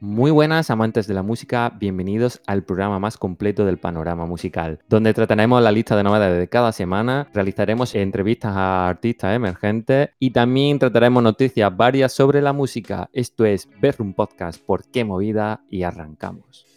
Muy buenas amantes de la música, bienvenidos al programa más completo del panorama musical, donde trataremos la lista de novedades de cada semana, realizaremos entrevistas a artistas emergentes y también trataremos noticias varias sobre la música. Esto es Bedroom Podcast, ¿por qué movida? Y arrancamos.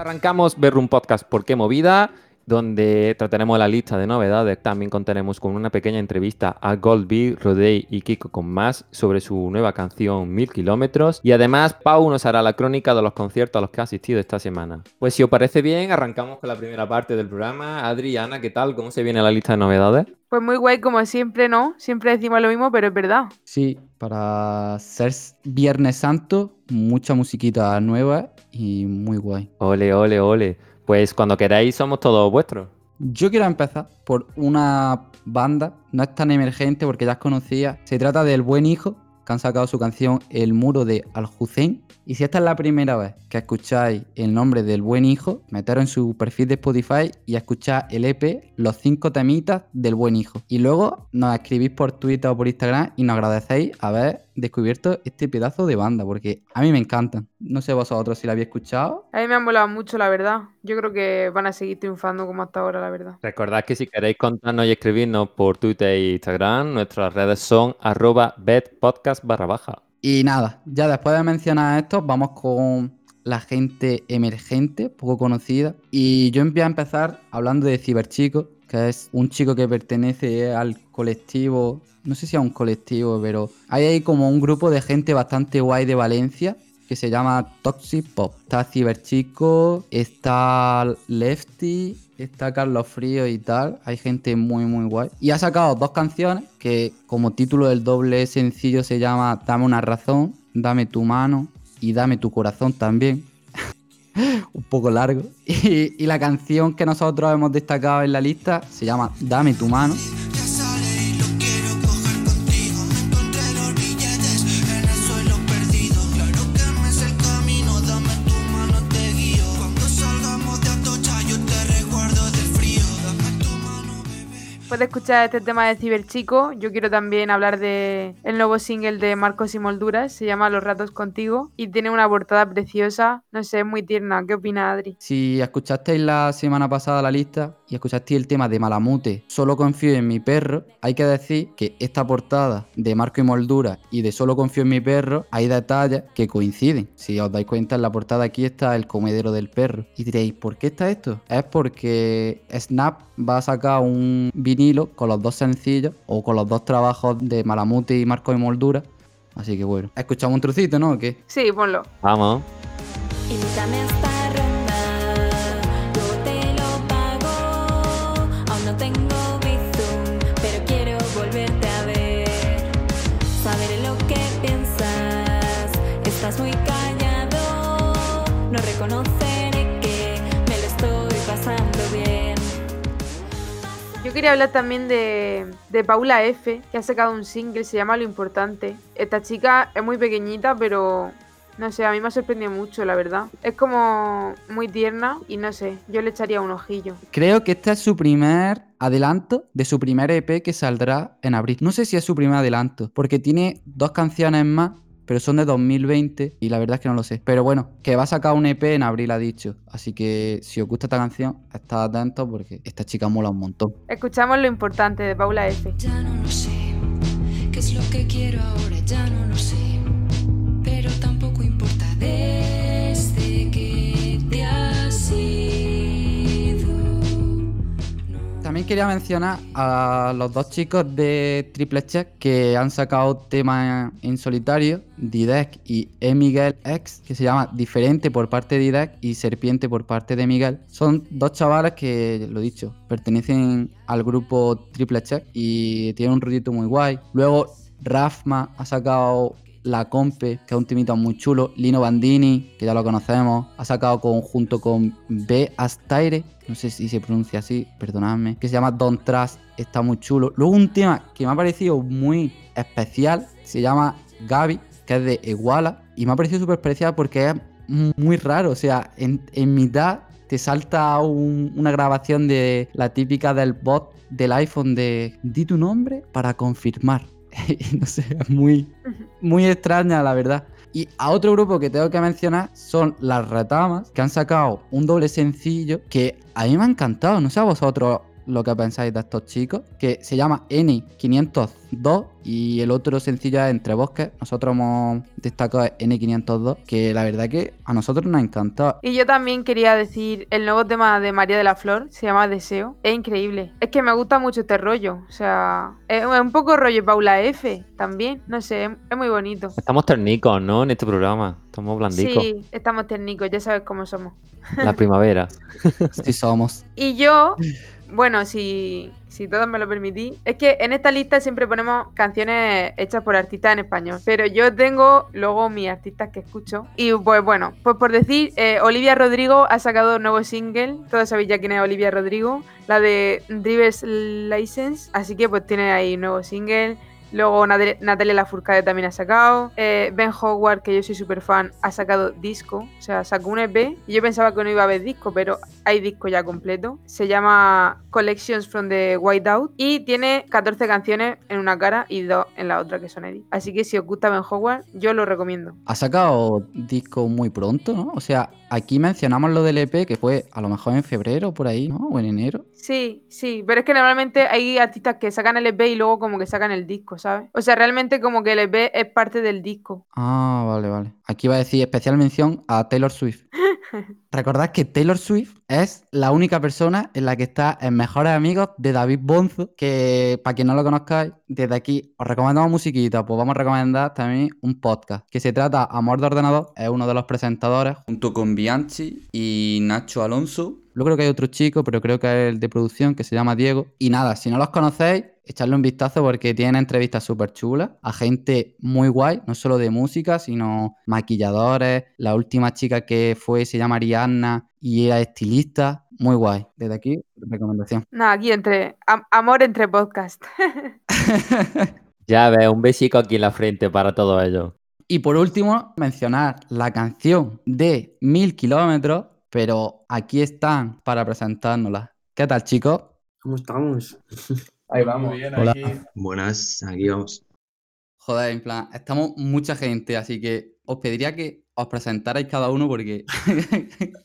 Arrancamos ver un podcast ¿Por qué movida? donde trataremos la lista de novedades. También contaremos con una pequeña entrevista a Goldby, Rodey y Kiko con más sobre su nueva canción Mil Kilómetros. Y además, Pau nos hará la crónica de los conciertos a los que ha asistido esta semana. Pues si os parece bien, arrancamos con la primera parte del programa. Adriana, ¿qué tal? ¿Cómo se viene la lista de novedades? Pues muy guay, como siempre, ¿no? Siempre decimos lo mismo, pero es verdad. Sí, para ser Viernes Santo, mucha musiquita nueva y muy guay. Ole, ole, ole. Pues cuando queráis somos todos vuestros. Yo quiero empezar por una banda, no es tan emergente porque ya os conocía. Se trata del Buen Hijo, han sacado su canción El Muro de Al-Hussein. Y si esta es la primera vez que escucháis el nombre del Buen Hijo, meteros en su perfil de Spotify y escuchar el EP Los cinco temitas del Buen Hijo. Y luego nos escribís por Twitter o por Instagram y nos agradecéis haber descubierto este pedazo de banda, porque a mí me encantan. No sé vosotros si la habéis escuchado. A mí me han molado mucho, la verdad. Yo creo que van a seguir triunfando como hasta ahora, la verdad. Recordad que si queréis contarnos y escribirnos por Twitter e Instagram, nuestras redes son arroba bedpodcast barra baja. Y nada, ya después de mencionar esto, vamos con la gente emergente, poco conocida. Y yo voy a empezar hablando de Ciberchico, que es un chico que pertenece al colectivo, no sé si a un colectivo, pero hay ahí como un grupo de gente bastante guay de Valencia que se llama Toxic Pop. Está Ciberchico, está Lefty, está Carlos Frío y tal. Hay gente muy, muy guay. Y ha sacado dos canciones que como título del doble sencillo se llama Dame una razón, Dame tu mano y Dame tu corazón también. Un poco largo. Y, la canción que nosotros hemos destacado en la lista se llama Dame tu mano. De escuchar este tema de Ciberchico, yo quiero también hablar de el nuevo single de Marcos y Molduras, se llama Los ratos contigo y tiene una portada preciosa, no sé, es muy tierna. ¿Qué opina Adri? Si escuchasteis la semana pasada la lista y escuchasteis el tema de Malamute, Solo confío en mi perro, hay que decir que esta portada de Marco y Moldura y de Solo confío en mi perro hay detalles que coinciden. Si os dais cuenta en la portada aquí está el comedero del perro. Y diréis, ¿por qué está esto? Es porque Snap va a sacar un vinilo con los dos sencillos o con los dos trabajos de Malamute y Marco y Moldura. Así que bueno, escuchamos un trocito, ¿no? ¿O qué? Sí, ponlo. Vamos. Yo quería hablar también de, de Paula F, que ha sacado un single, se llama Lo Importante. Esta chica es muy pequeñita, pero no sé, a mí me ha sorprendido mucho, la verdad. Es como muy tierna y no sé, yo le echaría un ojillo. Creo que este es su primer adelanto de su primer EP que saldrá en abril. No sé si es su primer adelanto, porque tiene dos canciones más, pero son de 2020 y la verdad es que no lo sé. Pero bueno, que va a sacar un EP en abril, ha dicho. Así que si os gusta esta canción, estad atentos porque esta chica mola un montón. Escuchamos Lo Importante de Paula F. Ya no lo sé, qué es lo que quiero ahora, ya no lo sé. También quería mencionar a los dos chicos de Triple Check que han sacado temas en solitario, Didek y E. Miguel X, que se llama Diferente por parte de Didek y Serpiente por parte de Miguel. Son dos chavales que, lo dicho, pertenecen al grupo Triple Check y tienen un rollito muy guay. Luego Rafma ha sacado La Compe, que es un timito muy chulo. Lino Bandini, que ya lo conocemos, ha sacado conjunto con B. Astaire, no sé si se pronuncia así, perdonadme, que se llama Don't Trust está muy chulo. Luego un tema que me ha parecido muy especial, se llama Gaby, que es de Iguala, y me ha parecido súper especial porque es muy raro, o sea, en, mitad te salta un- una grabación de la típica del bot del iPhone de di tu nombre para confirmar. Y no sé, es muy, muy extraña la verdad. Y a otro grupo que tengo que mencionar son las Retamas, que han sacado un doble sencillo que a mí me ha encantado. No sé a vosotros lo que pensáis de estos chicos, que se llama N502 y el otro sencillo es Entre Bosques. Nosotros hemos destacado N502, que la verdad que a nosotros nos ha encantado. Y yo también quería decir, el nuevo tema de María de la Flor se llama Deseo. Es increíble. Es que me gusta mucho este rollo. O sea, es un poco rollo Paula F también. No sé, es- muy bonito. Estamos ternicos, ¿no? En este programa. Estamos blandicos. Sí, estamos técnicos, ya sabes cómo somos. La primavera. Sí somos. Y yo, bueno, si, si todos me lo permitís, es que en esta lista siempre ponemos canciones hechas por artistas en español. Pero yo tengo luego mis artistas que escucho. Y pues bueno, pues por decir, eh, Olivia Rodrigo ha sacado un nuevo single. Todos sabéis ya quién es Olivia Rodrigo. La de Driver's License. Así que pues tiene ahí un nuevo single. Luego Nat- Natalia Lafourcade también ha sacado. Eh, ben Howard, que yo soy súper fan, ha sacado disco. O sea, sacó un EP. Y yo pensaba que no iba a haber disco, pero hay disco ya completo. Se llama Collections from the Whiteout. Y tiene 14 canciones en una cara y dos en la otra que son edit. Así que si os gusta Ben Howard, yo lo recomiendo. Ha sacado disco muy pronto, ¿no? O sea, aquí mencionamos lo del EP, que fue a lo mejor en febrero, por ahí, ¿no? O en enero. Sí, sí, pero es que normalmente hay artistas que sacan el EP y luego como que sacan el disco, ¿sabes? O sea, realmente como que el EP es parte del disco. Ah, vale, vale. Aquí va a decir especial mención a Taylor Swift. Recordad que Taylor Swift es la única persona en la que está en Mejores Amigos de David Bonzo, que para quien no lo conozcáis, desde aquí os recomendamos musiquita, pues vamos a recomendar también un podcast que se trata Amor de Ordenador, es uno de los presentadores, junto con Bianchi y Nacho Alonso. Yo creo que hay otro chico, pero creo que es el de producción, que se llama Diego. Y nada, si no los conocéis, echarle un vistazo porque tienen entrevistas súper chulas a gente muy guay, no solo de música, sino maquilladores. La última chica que fue se llama Ariadna y era estilista. Muy guay. Desde aquí, recomendación. Nada, aquí entre am- amor entre podcast. Ya ves, un besico aquí en la frente para todos ellos. Y por último, mencionar la canción de Mil Kilómetros, pero aquí están para presentárnosla. ¿Qué tal, chicos? ¿Cómo estamos? Ahí vamos. Muy bien, Hola. aquí. Buenas, aquí vamos. Joder, en plan, estamos mucha gente, así que os pediría que os presentarais cada uno porque...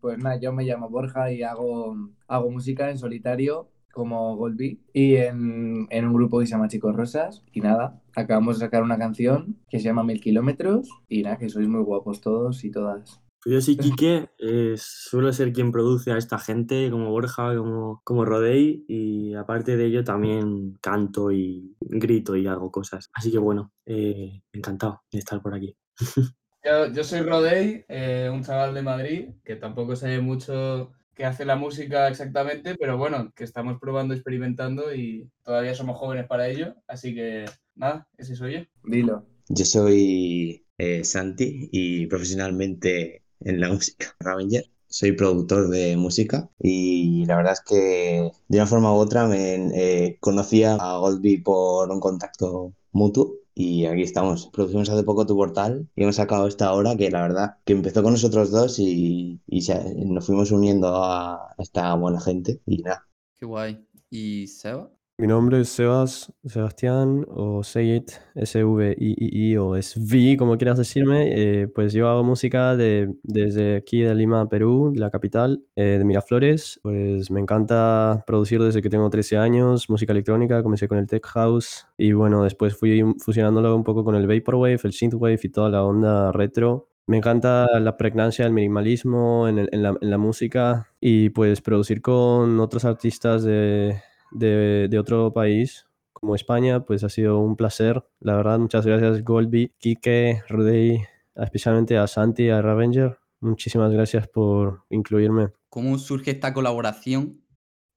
Pues nada, yo me llamo Borja y hago, hago música en solitario como Goldby y en, en un grupo que se llama Chicos Rosas. Y nada, acabamos de sacar una canción que se llama Mil Kilómetros y nada, que sois muy guapos todos y todas. Pues yo soy Quique, eh, suelo ser quien produce a esta gente, como Borja, como, como Rodey, y aparte de ello también canto y grito y hago cosas. Así que bueno, eh, encantado de estar por aquí. Yo, yo soy Rodey, eh, un chaval de Madrid, que tampoco sé mucho qué hace la música exactamente, pero bueno, que estamos probando, experimentando y todavía somos jóvenes para ello. Así que nada, ese soy yo. Dilo. Yo soy eh, Santi y profesionalmente en la música Ravenger. Soy productor de música y la verdad es que de una forma u otra me eh, conocía a Goldby por un contacto mutuo y aquí estamos. Producimos hace poco tu portal y hemos sacado esta obra que la verdad que empezó con nosotros dos y, y se- nos fuimos uniendo a esta buena gente y nada. Qué guay. ¿Y Seba? Mi nombre es Sebas, Sebastián, o Say It, S-V-I-I-I, o SV, como quieras decirme. Eh, pues yo hago música de, desde aquí de Lima, Perú, la capital, eh, de Miraflores. Pues me encanta producir desde que tengo 13 años, música electrónica, comencé con el Tech House, y bueno, después fui fusionándolo un poco con el Vaporwave, el Synthwave y toda la onda retro. Me encanta la pregnancia del minimalismo en, el- en la, en la música y pues producir con otros artistas de, de, de otro país como España, pues ha sido un placer. La verdad, muchas gracias Goldby, Kike, Rudey, especialmente a Santi, a Ravenger. Muchísimas gracias por incluirme. ¿Cómo surge esta colaboración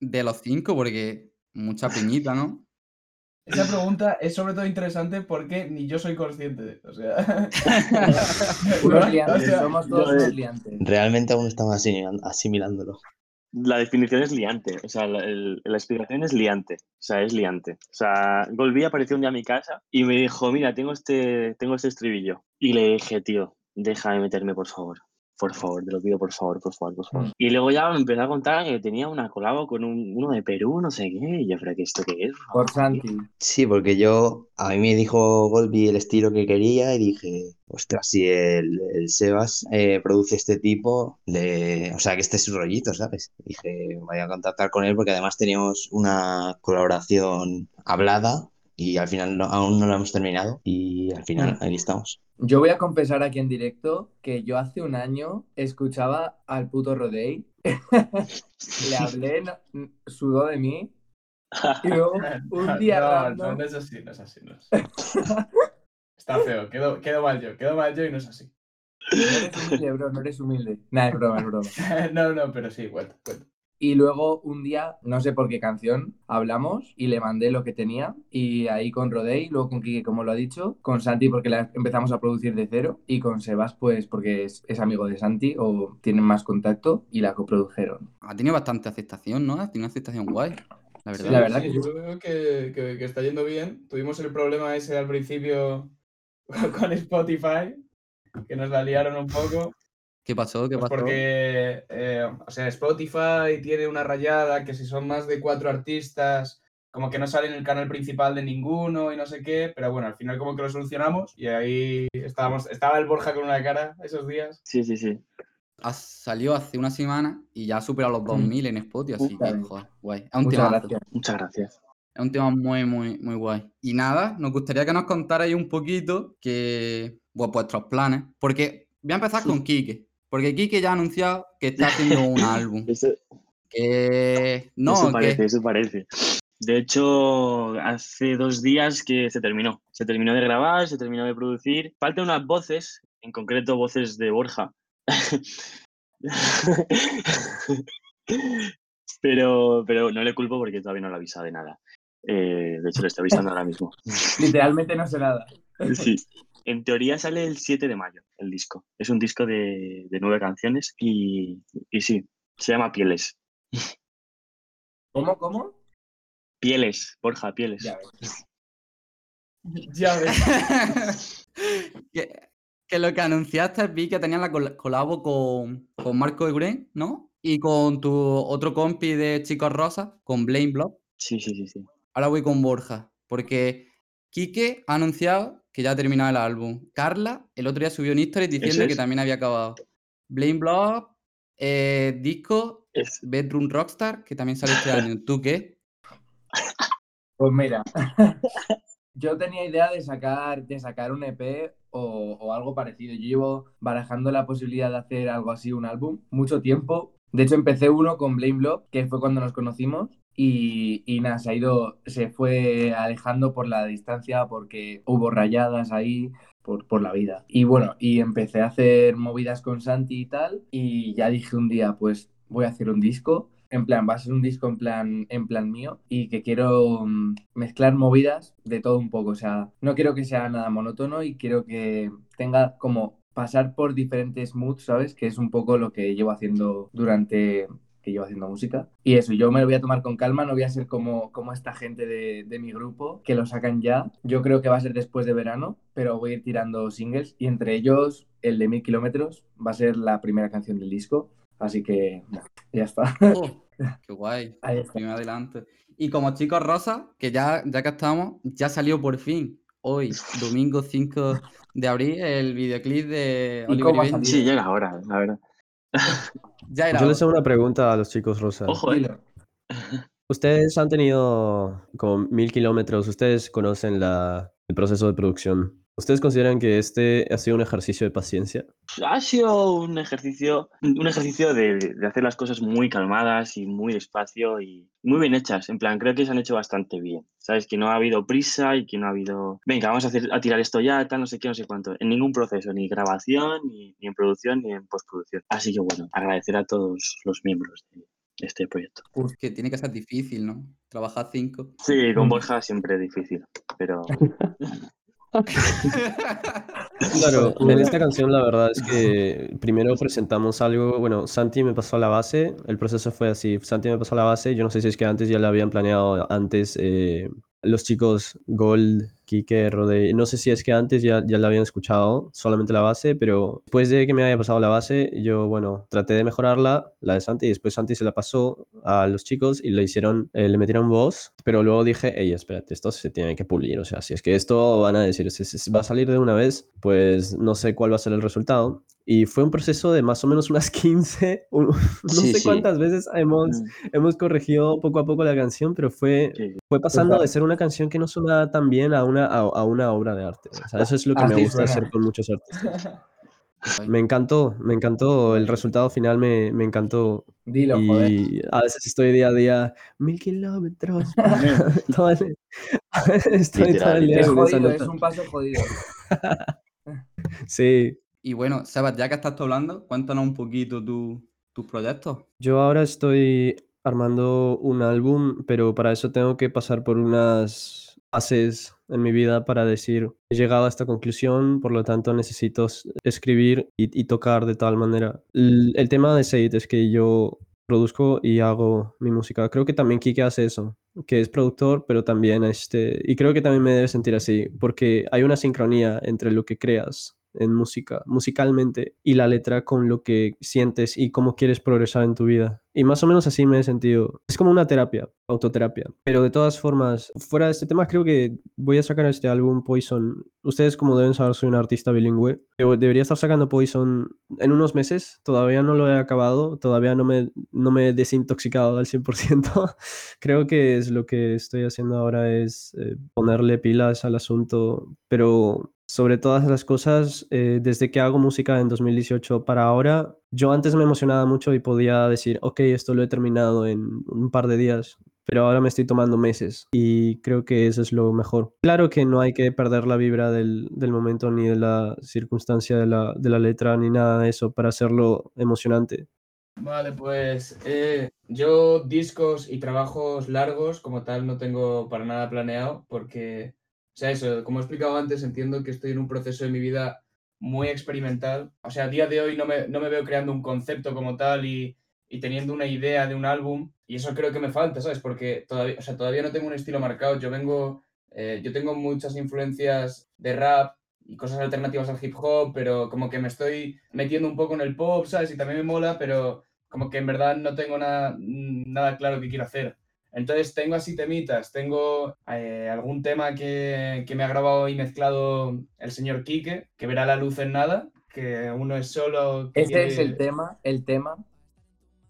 de los cinco? Porque mucha peñita, ¿no? Esa pregunta es sobre todo interesante porque ni yo soy consciente. O sea, Unos liantes, O sea, somos todos yo, unos liantes. Realmente aún estamos asimilándolo. La definición es liante, o sea, la, la explicación es liante, o sea, es liante. O sea, Golby apareció un día a mi casa y me dijo, mira, tengo este, tengo este estribillo. Y le dije, tío, déjame meterme, por favor. Por favor, te lo pido, por favor, por favor, por favor. Mm. Y luego ya me empezó a contar que tenía una colabo con un- uno de Perú, no sé qué. Y yo, pero ¿qué esto qué es? Por Santi. Sí, porque yo, a mí me dijo Golby el estilo que quería y dije, ostras, si el, el Sebas eh, produce este tipo, le- o sea, que este es su rollito, ¿sabes? Dije, voy a contactar con él porque además teníamos una colaboración hablada y al final no- aún no la hemos terminado y al final aquí estamos. Yo voy a confesar aquí en directo que yo hace un año escuchaba al puto Rodey, le hablé, no- sudó de mí, y luego un día no, random- no, no es así, no es así, no es así. Está feo, quedo, quedo mal yo, quedo mal yo y no es así. No eres humilde, bro, no eres humilde. Nada, es broma, es broma. no, no, pero sí, cuenta, cuenta. Y luego un día, no sé por qué canción, hablamos y le mandé lo que tenía. Y ahí con Rodey, luego con Kike, como lo ha dicho, con Santi porque la empezamos a producir de cero. Y con Sebas, pues porque es, es amigo de Santi o tienen más contacto y la coprodujeron. Ha tenido bastante aceptación, ¿no? Ha tenido una aceptación guay. La verdad. Sí, La verdad sí, que yo veo que, que- que está yendo bien. Tuvimos el problema ese al principio con Spotify, que nos la liaron un poco. ¿Qué pasó? ¿Qué Pues pasó? porque, eh, o sea, Spotify tiene una rayada que si son más de cuatro artistas, como que no sale en el canal principal de ninguno y no sé qué, pero bueno, al final como que lo solucionamos y ahí estábamos, estaba el Borja con una cara esos días. Sí, sí, sí. Ha salido hace una semana y ya ha superado los 2000 en Spotify, así que, joder, guay. Es un Muchas gracias. Muchas gracias. Es un tema muy, muy, muy guay. Y nada, nos gustaría que nos contarais un poquito que, bueno, vuestros planes. Porque voy a empezar con Quique. Porque Quique ya ha anunciado que está haciendo un álbum. Eso, Que. No, eso que- parece, eso parece. De hecho, hace dos días que se terminó. Se terminó de grabar, se terminó de producir. Faltan unas voces, en concreto voces de Borja. pero, pero no le culpo porque todavía no le ha avisado de nada. Eh, de hecho, le estoy avisando ahora mismo. Literalmente no sé nada. Sí. En teoría sale el 7 de mayo el disco. Es un disco de, de nueve canciones y, y sí, se llama Pieles. ¿Cómo, cómo? Pieles, Borja, Pieles. Ya ves. Ya ves. que, que lo que anunciaste vi que tenías la col- colabo con, con Marco Euren, ¿no? Y con tu otro compi de Chicos Rosas, con Blaine Block. Sí, sí, sí, sí. Ahora voy con Borja, porque Quique ha anunciado que ya ha terminado el álbum. Carla el otro día subió un history diciendo es. que también había acabado. Blaine Block, eh, disco, Es, Bedroom Rockstar, que también sale este año. ¿Tú qué? Pues mira, yo tenía idea de sacar, de sacar un EP o, o algo parecido. Yo llevo barajando la posibilidad de hacer algo así, un álbum, mucho tiempo. De hecho, empecé uno con Blame Block, que fue cuando nos conocimos. Y, y nada, se ha ido, se fue alejando por la distancia porque hubo rayadas ahí por, por la vida. Y bueno, y empecé a hacer movidas con Santi y tal. Y ya dije un día, pues voy a hacer un disco. En plan, va a ser un disco en plan, en plan mío y que quiero mm, mezclar movidas de todo un poco. O sea, no quiero que sea nada monótono y quiero que tenga como pasar por diferentes moods, ¿sabes? Que es un poco lo que llevo haciendo durante que llevo haciendo música. Y eso, yo me lo voy a tomar con calma, no voy a ser como, como esta gente de, de mi grupo que lo sacan ya. Yo creo que va a ser después de verano, pero voy a ir tirando singles y entre ellos el de mil kilómetros va a ser la primera canción del disco. Así que ya está. Oh, qué guay. Ahí está. Primer adelante. Y como chicos rosa, que ya, ya que estamos, ya salió por fin, hoy, domingo 5 de abril, el videoclip de ¿Y Oliver Benji. sí, ya era hora, la verdad. Ya era Yo les hago una pregunta a los chicos Rosa. Ojo, eh. Ustedes han tenido como mil kilómetros, ustedes conocen la, el proceso de producción. ¿Ustedes consideran que este ha sido un ejercicio de paciencia? Ha sido un ejercicio, un ejercicio de, de hacer las cosas muy calmadas y muy despacio y muy bien hechas. En plan, creo que se han hecho bastante bien. Sabes que no ha habido prisa y que no ha habido, venga, vamos a, hacer, a tirar esto ya, tal, no sé qué, no sé cuánto. En ningún proceso, ni grabación, ni, ni en producción, ni en postproducción. Así que bueno, agradecer a todos los miembros de este proyecto. Que tiene que ser difícil, ¿no? Trabajar cinco. Sí, con Mm. Borja siempre es difícil, pero Claro, en esta canción la verdad es que primero presentamos algo, bueno, Santi me pasó la base, el proceso fue así, Santi me pasó la base, yo no sé si es que antes ya la habían planeado antes eh, los chicos Gold, Kike, Rode, no sé si es que antes ya, ya la habían escuchado, solamente la base, pero después de que me haya pasado la base, yo, bueno, traté de mejorarla, la de Santi, y después Santi se la pasó a los chicos y le hicieron, eh, le metieron voz, pero luego dije, ey, espérate, esto se tiene que pulir, o sea, si es que esto van a decir, si, si va a salir de una vez, pues no sé cuál va a ser el resultado. Y fue un proceso de más o menos unas 15, un- no Sí, sé sí. cuántas veces hemos, Mm. hemos corregido poco a poco la canción, pero fue, Sí. fue pasando de ser una canción que no sonaba tan bien a una, a, a una obra de arte. O sea, eso es lo que me Así gusta hacer con muchos artistas. Me encantó, me encantó, el resultado final me, me encantó. Dilo, joder. Y a veces estoy día a día, mil kilómetros. todo el- estoy todo Literal, el día Es jodido, un paso jodido. Sí, Y bueno, Sebas, ya que estás tú hablando, cuéntanos un poquito tu- tus proyectos. Yo ahora estoy armando un álbum, pero para eso tengo que pasar por unas fases en mi vida para decir, he llegado a esta conclusión, por lo tanto necesito escribir y, y tocar de tal manera. L- El, tema de Seid es que yo produzco y hago mi música. Creo que también Kike hace eso, que es productor, pero también este, y creo que también me debe sentir así, porque hay una sincronía entre lo que creas en música, musicalmente, y la letra con lo que sientes y cómo quieres progresar en tu vida. Y más o menos así me he sentido. Es como una terapia, autoterapia. Pero de todas formas, fuera de este tema, creo que voy a sacar este álbum Poison. Ustedes, como deben saber, soy un artista bilingüe. Pero debería estar sacando Poison en unos meses. Todavía no lo he acabado. Todavía no me, no me he desintoxicado al 100%. creo que es lo que estoy haciendo ahora es eh, ponerle pilas al asunto. Pero sobre todas las cosas, eh, desde que hago música en 2018 para ahora, yo antes me emocionaba mucho y podía decir, ok, esto lo he terminado en un par de días, pero ahora me estoy tomando meses y creo que eso es lo mejor. Claro que no hay que perder la vibra del, del momento ni de la circunstancia de la, de la letra ni nada de eso para hacerlo emocionante. Vale, pues eh, yo discos y trabajos largos como tal no tengo para nada planeado porque, sea, eso, como he explicado antes, entiendo que estoy en un proceso de mi vida muy experimental. O sea, a día de hoy no me, no me veo creando un concepto como tal y, y teniendo una idea de un álbum y eso creo que me falta, ¿sabes? Porque todavía, o sea, todavía no tengo un estilo marcado. Yo vengo, eh, yo tengo muchas influencias de rap y cosas alternativas al hip hop, pero como que me estoy metiendo un poco en el pop, ¿sabes? Y también me mola, pero como que en verdad no tengo nada, nada claro que quiero hacer. Entonces tengo así temitas, tengo eh, algún tema que, que me ha grabado y mezclado el señor Quique, que verá la luz en nada, que uno es solo... Ese es el tema, el tema.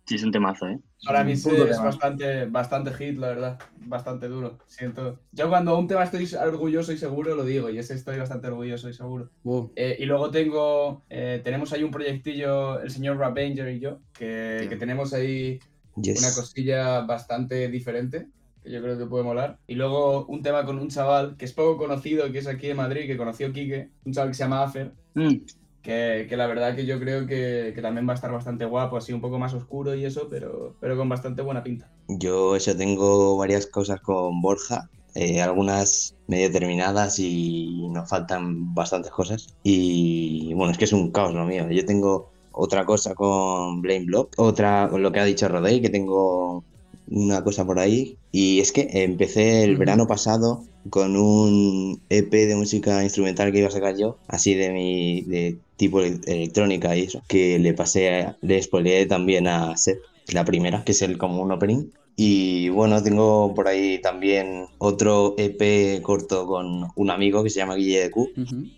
Sí, es un temazo, ¿eh? Para mí sí es bastante, bastante hit, la verdad. Bastante duro. Siento. Yo cuando un tema estoy orgulloso y seguro lo digo, y ese estoy bastante orgulloso y seguro. Wow. Eh, y luego tengo, eh, tenemos ahí un proyectillo, el señor Rapanger y yo, que, que tenemos ahí Yes. una cosilla bastante diferente, que yo creo que puede molar. Y luego un tema con un chaval que es poco conocido, que es aquí de Madrid, que conoció Quique, un chaval que se llama Afer, Mm, que, que la verdad que yo creo que, que también va a estar bastante guapo, así un poco más oscuro y eso, pero, pero con bastante buena pinta. Yo eso tengo varias cosas con Borja, eh, algunas medio terminadas y nos faltan bastantes cosas. Y bueno, es que es un caos lo mío. Yo tengo otra cosa con Blame Block, otra con lo que ha dicho Rodey, que tengo una cosa por ahí. Y es que empecé el verano pasado con un EP de música instrumental que iba a sacar yo, así de mi de tipo ele- electrónica y eso, que le pasé, le spoileé también a Seth, la primera, que es el como un opening. Y bueno, tengo por ahí también otro EP corto con un amigo que se llama Guille de Q,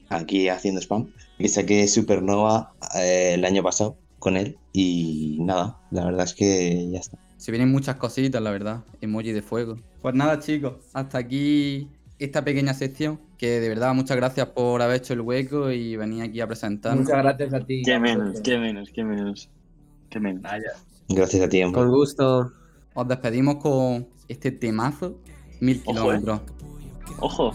aquí haciendo spam, que saqué Supernova eh, el año pasado con él. Y nada, la verdad es que ya está. Se vienen muchas cositas, la verdad. Emoji de fuego. Pues nada, chicos. Hasta aquí esta pequeña sección. Que de verdad, muchas gracias por haber hecho el hueco y venir aquí a presentarnos. Muchas gracias a ti. qué menos, qué menos, qué menos. Qué menos. Gracias a ti, hombre. Con gusto. Os despedimos con este temazo. Mil Ojo, eh. kilómetros. Ojo.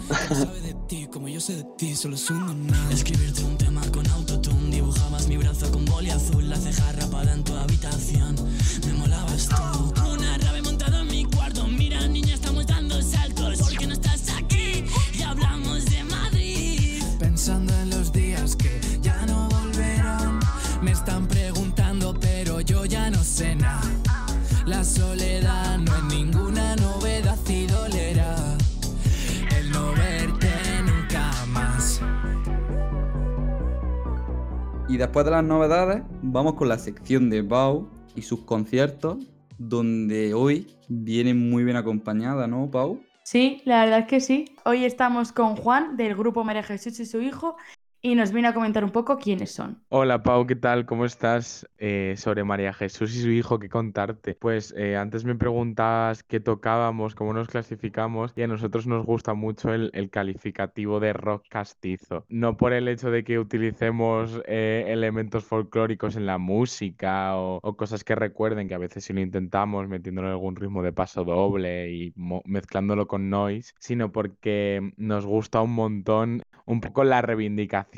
Después de las novedades, vamos con la sección de Pau y sus conciertos, donde hoy viene muy bien acompañada, ¿no, Pau? Sí, la verdad es que sí. Hoy estamos con Juan del grupo María Jesús y su hijo y nos viene a comentar un poco quiénes son. Hola Pau, ¿qué tal? ¿Cómo estás? Eh, sobre María Jesús y su hijo, ¿qué contarte? Pues eh, antes me preguntabas qué tocábamos, cómo nos clasificamos y a nosotros nos gusta mucho el, calificativo de rock castizo. No por el hecho de que utilicemos eh, elementos folclóricos en la música o, o cosas que recuerden, que a veces sí lo intentamos metiéndole algún ritmo de paso doble y mezclándolo con noise, sino porque nos gusta un montón un poco la reivindicación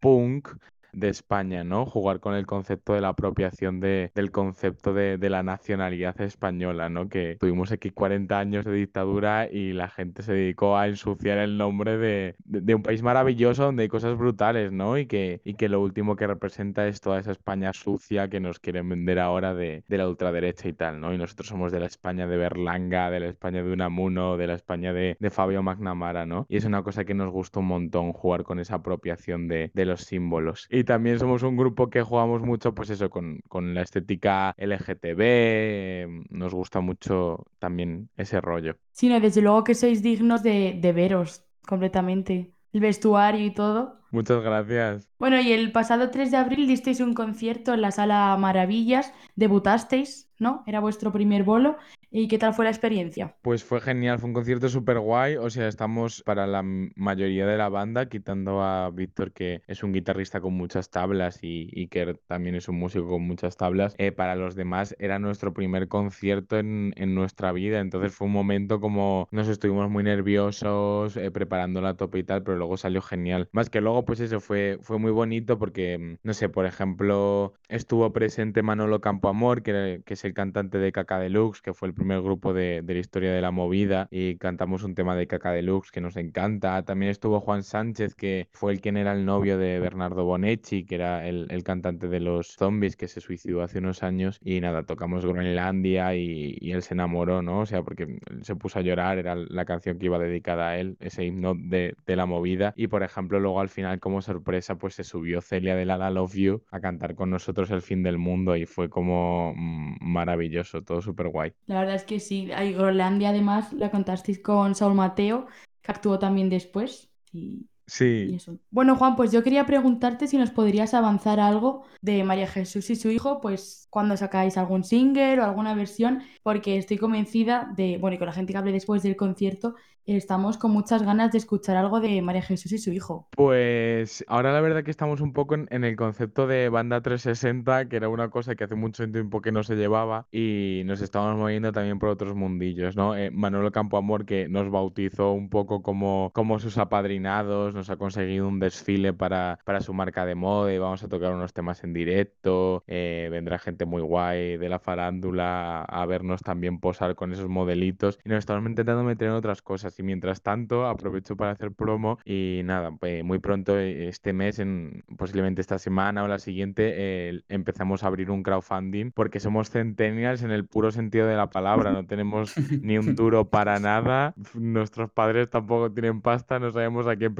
punk de España, ¿no? Jugar con el concepto de la apropiación de- del concepto de, de la nacionalidad española, ¿no? Que tuvimos aquí 40 años de dictadura y la gente se dedicó a ensuciar el nombre de, de- un país maravilloso donde hay cosas brutales, ¿no? Y que, y que lo último que representa es toda esa España sucia que nos quieren vender ahora de, la ultraderecha y tal, ¿no? Y nosotros somos de la España de Berlanga, de la España de Unamuno, de la España de, Fabio McNamara, ¿no? Y es una cosa que nos gusta un montón jugar con esa apropiación de, los símbolos. También somos un grupo que jugamos mucho, pues eso, con, con la estética LGTB, eh, nos gusta mucho también ese rollo. Sí, no, desde luego que sois dignos de, de veros completamente. El vestuario y todo. Muchas gracias. Bueno, y el pasado 3 de abril disteis un concierto en la Sala Maravillas, debutasteis, ¿no? Era vuestro primer bolo. ¿Y qué tal fue la experiencia? Pues fue genial, fue un concierto súper guay, o sea, estamos para la mayoría de la banda, quitando a Víctor, que es un guitarrista con muchas tablas y, que también es un músico con muchas tablas, eh, para los demás era nuestro primer concierto en, en nuestra vida, entonces fue un momento como nos estuvimos muy nerviosos, eh, preparando a tope y tal, pero luego salió genial. Más que luego, pues eso fue, fue muy bonito porque, mm, no sé, por ejemplo, estuvo presente Manolo Campoamor, que, que es el cantante de Caca Deluxe, que fue el primer grupo de, de la historia de la movida, y cantamos un tema de Caca Deluxe que nos encanta. También estuvo Juan Sánchez, que fue el quien era el novio de Bernardo Bonetti, que era el, el cantante de los zombies que se suicidó hace unos años. Y nada, tocamos Groenlandia y, y él se enamoró, ¿no? O sea, porque él se puso a llorar, era la canción que iba dedicada a él, ese himno de, de la movida. Y por ejemplo, luego al final, como sorpresa, pues se subió Celia de La La Love You a cantar con nosotros El fin del mundo y fue como mm, maravilloso, todo súper guay. La verdad es que sí. Hay Groenlandia, además, la contasteis con Saúl Mateo, que actuó también después. Y, y Sí. eso. Bueno, Juan, pues yo quería preguntarte si nos podrías avanzar algo de María Jesús y su hijo, pues cuando sacáis algún single o alguna versión, porque estoy convencida de, bueno, y con la gente que hable después del concierto, estamos con muchas ganas de escuchar algo de María Jesús y su hijo. Pues ahora la verdad que estamos un poco en, en el concepto de banda 360, que era una cosa que hace mucho tiempo que no se llevaba y nos estamos moviendo también por otros mundillos, ¿no? Eh, Manuel Campoamor, que nos bautizó un poco como, como sus apadrinados, nos ha conseguido un desfile para, para su marca de moda y vamos a tocar unos temas en directo, eh, vendrá gente muy guay de la farándula a, vernos también posar con esos modelitos. Y nos estamos intentando meter en otras cosas. Y mientras tanto aprovecho para hacer promo y nada, pues muy pronto eh, este mes, en, posiblemente esta semana o la siguiente, eh, empezamos a abrir un crowdfunding porque somos centennials en el puro sentido de la palabra, no tenemos ni un duro para nada, nuestros padres tampoco tienen pasta, no sabemos a quién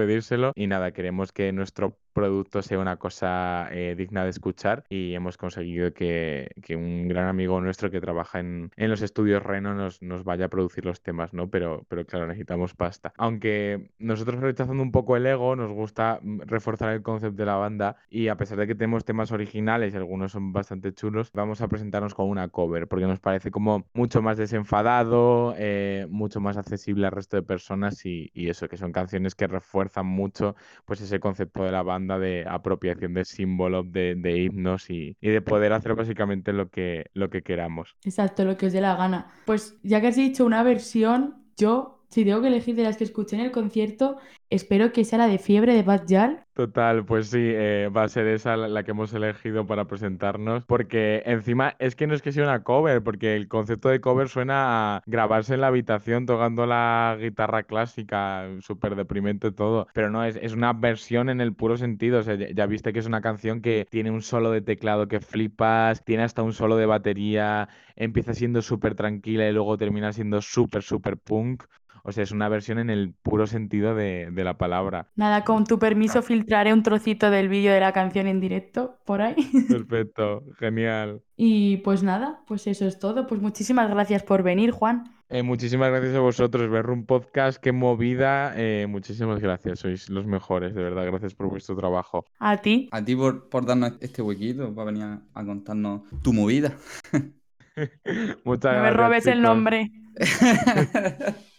y nada, queremos que nuestro producto sea una cosa eh, digna de escuchar y hemos conseguido que, que un gran amigo nuestro que trabaja en, en los estudios Reno nos, nos vaya a producir los temas, ¿no? Pero, pero claro, necesitamos pasta. Aunque nosotros rechazando un poco el ego, nos gusta mm, reforzar el concepto de la banda y a pesar de que tenemos temas originales y algunos son bastante chulos, vamos a presentarnos con una cover porque nos parece como mucho más desenfadado, eh, mucho más accesible al resto de personas y, y eso, que son canciones que refuerzan mucho pues ese concepto de la banda de apropiación de símbolos, de, de himnos y, y de poder hacer básicamente lo que, lo que queramos. Exacto, lo que os dé la gana. Pues ya que has dicho una versión, yo, si tengo que elegir de las que escuché en el concierto, espero que sea la de Fiebre de Bad Yal. Total, pues sí, eh, va a ser esa la, que hemos elegido para presentarnos, porque encima es que no es que sea una cover, porque el concepto de cover suena a grabarse en la habitación tocando la guitarra clásica, súper deprimente todo, pero no, es, es una versión en el puro sentido, o sea, ya viste que es una canción que tiene un solo de teclado que flipas, tiene hasta un solo de batería, empieza siendo súper tranquila y luego termina siendo súper, súper punk. O sea, es una versión en el puro sentido de, de la palabra. Nada, con tu permiso filtraré un trocito del vídeo de la canción en directo por ahí. Perfecto, genial. Y pues nada, pues eso es todo. Pues muchísimas gracias por venir, Juan. Eh, muchísimas gracias a vosotros, ver un podcast, qué movida. eh, muchísimas gracias, sois los mejores, de verdad. Gracias por vuestro trabajo. A ti. A ti por, por darnos este huequito para venir a, a contarnos tu movida. Muchas No me gracias, robes el nombre.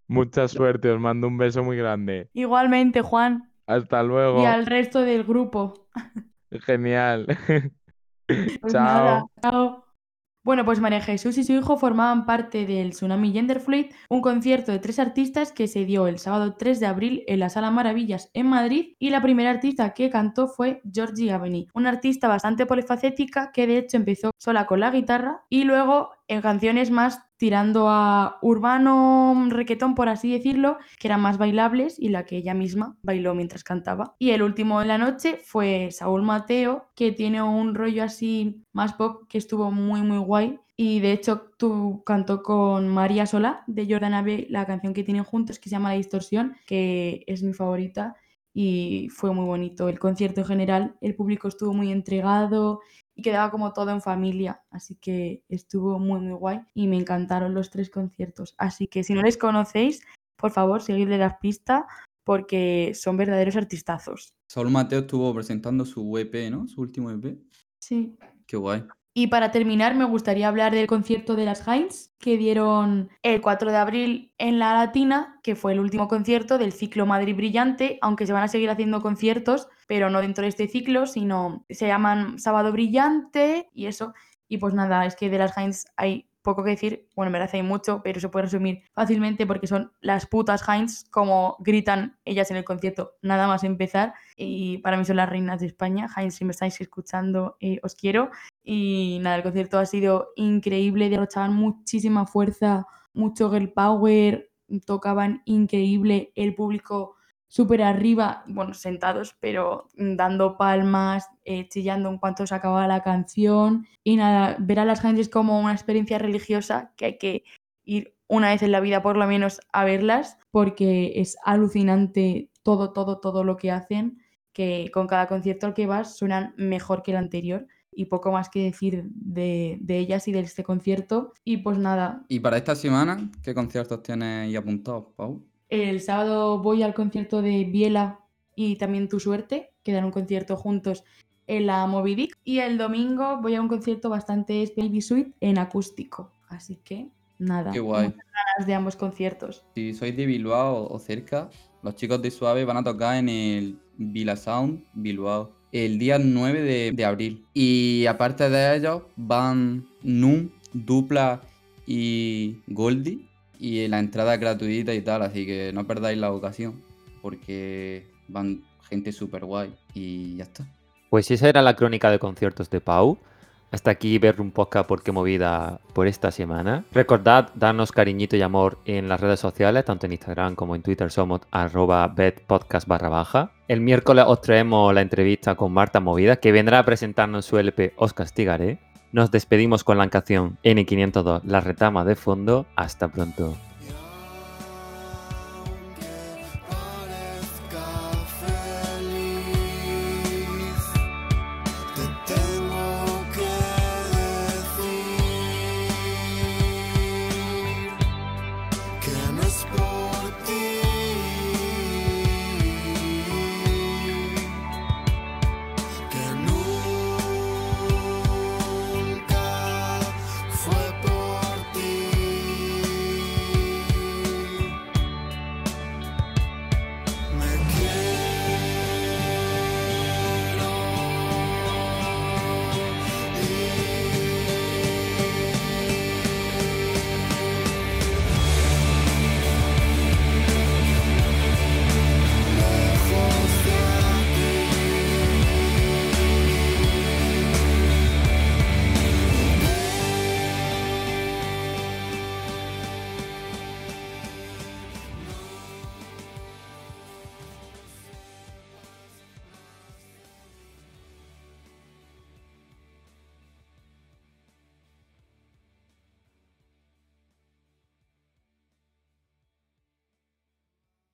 Mucha suerte, os mando un beso muy grande. Igualmente, Juan. Hasta luego. Y al resto del grupo. Genial. Pues Chao. nada, chao. Bueno, pues María Jesús y su hijo formaban parte del Tsunami Gender Fluid, un concierto de tres artistas que se dio el sábado 3 de abril en la Sala Maravillas en Madrid y la primera artista que cantó fue Georgie Aveni, una artista bastante polifacética que de hecho empezó sola con la guitarra y luego en canciones más tirando a urbano, requetón por así decirlo, que eran más bailables y la que ella misma bailó mientras cantaba. Y el último de la noche fue Saúl Mateo, que tiene un rollo así más pop que estuvo muy muy guay. Y de hecho tú cantó con María Sola de Jordan B la canción que tienen juntos que se llama La Distorsión, que es mi favorita y fue muy bonito el concierto en general. El público estuvo muy entregado y quedaba como todo en familia, así que estuvo muy muy guay y me encantaron los tres conciertos. Así que si no les conocéis, por favor, seguidle las pistas porque son verdaderos artistazos. Saúl Mateo estuvo presentando su EP, ¿no? Su último EP. Sí. Qué guay. Y para terminar, me gustaría hablar del concierto de las Heinz que dieron el 4 de abril en La Latina, que fue el último concierto del ciclo Madrid Brillante, aunque se van a seguir haciendo conciertos, pero no dentro de este ciclo, sino se llaman Sábado Brillante y eso. Y pues nada, es que de las Heinz hay poco que decir, bueno, en verdad hay mucho, pero se puede resumir fácilmente porque son las putas Heinz, como gritan ellas en el concierto, nada más empezar. Y para mí son las reinas de España. Heinz, si me estáis escuchando, eh, os quiero. Y nada, el concierto ha sido increíble, derrochaban muchísima fuerza, mucho girl power, tocaban increíble, el público súper arriba, bueno, sentados, pero mm, dando palmas, eh, chillando en cuanto se acababa la canción. Y nada, ver a las Heinz es como una experiencia religiosa que hay que ir una vez en la vida por lo menos a verlas, porque es alucinante todo, todo, todo lo que hacen, que con cada concierto al que vas suenan mejor que el anterior. Y poco más que decir de, de ellas y de este concierto. Y pues nada, Y para esta semana, ¿qué conciertos tienes apuntados, Pau? El sábado voy al concierto de Biela y también Tu Suerte, que dan un concierto juntos en la Movidic. Y el domingo voy a un concierto bastante Baby Sweet en acústico. Así que nada, Qué guay. ganas de ambos conciertos. Si sois de Bilbao o cerca, los chicos de Suave van a tocar en el Vila Sound Bilbao el día 9 de, de abril. Y aparte de ellos van Nun, Dupla y Goldie. Y la entrada es gratuita y tal, así que no perdáis la ocasión. Porque van gente súper guay y ya está. Pues esa era la crónica de conciertos de Pau. Hasta aquí ver un podcast por qué movida por esta semana. Recordad darnos cariñito y amor en las redes sociales, tanto en Instagram como en Twitter somos arroba betpodcast barra baja. El miércoles os traemos la entrevista con Marta Movida, que vendrá a presentarnos su LP Os Castigaré. Nos despedimos con la canción N502, La Retama de Fondo. Hasta pronto.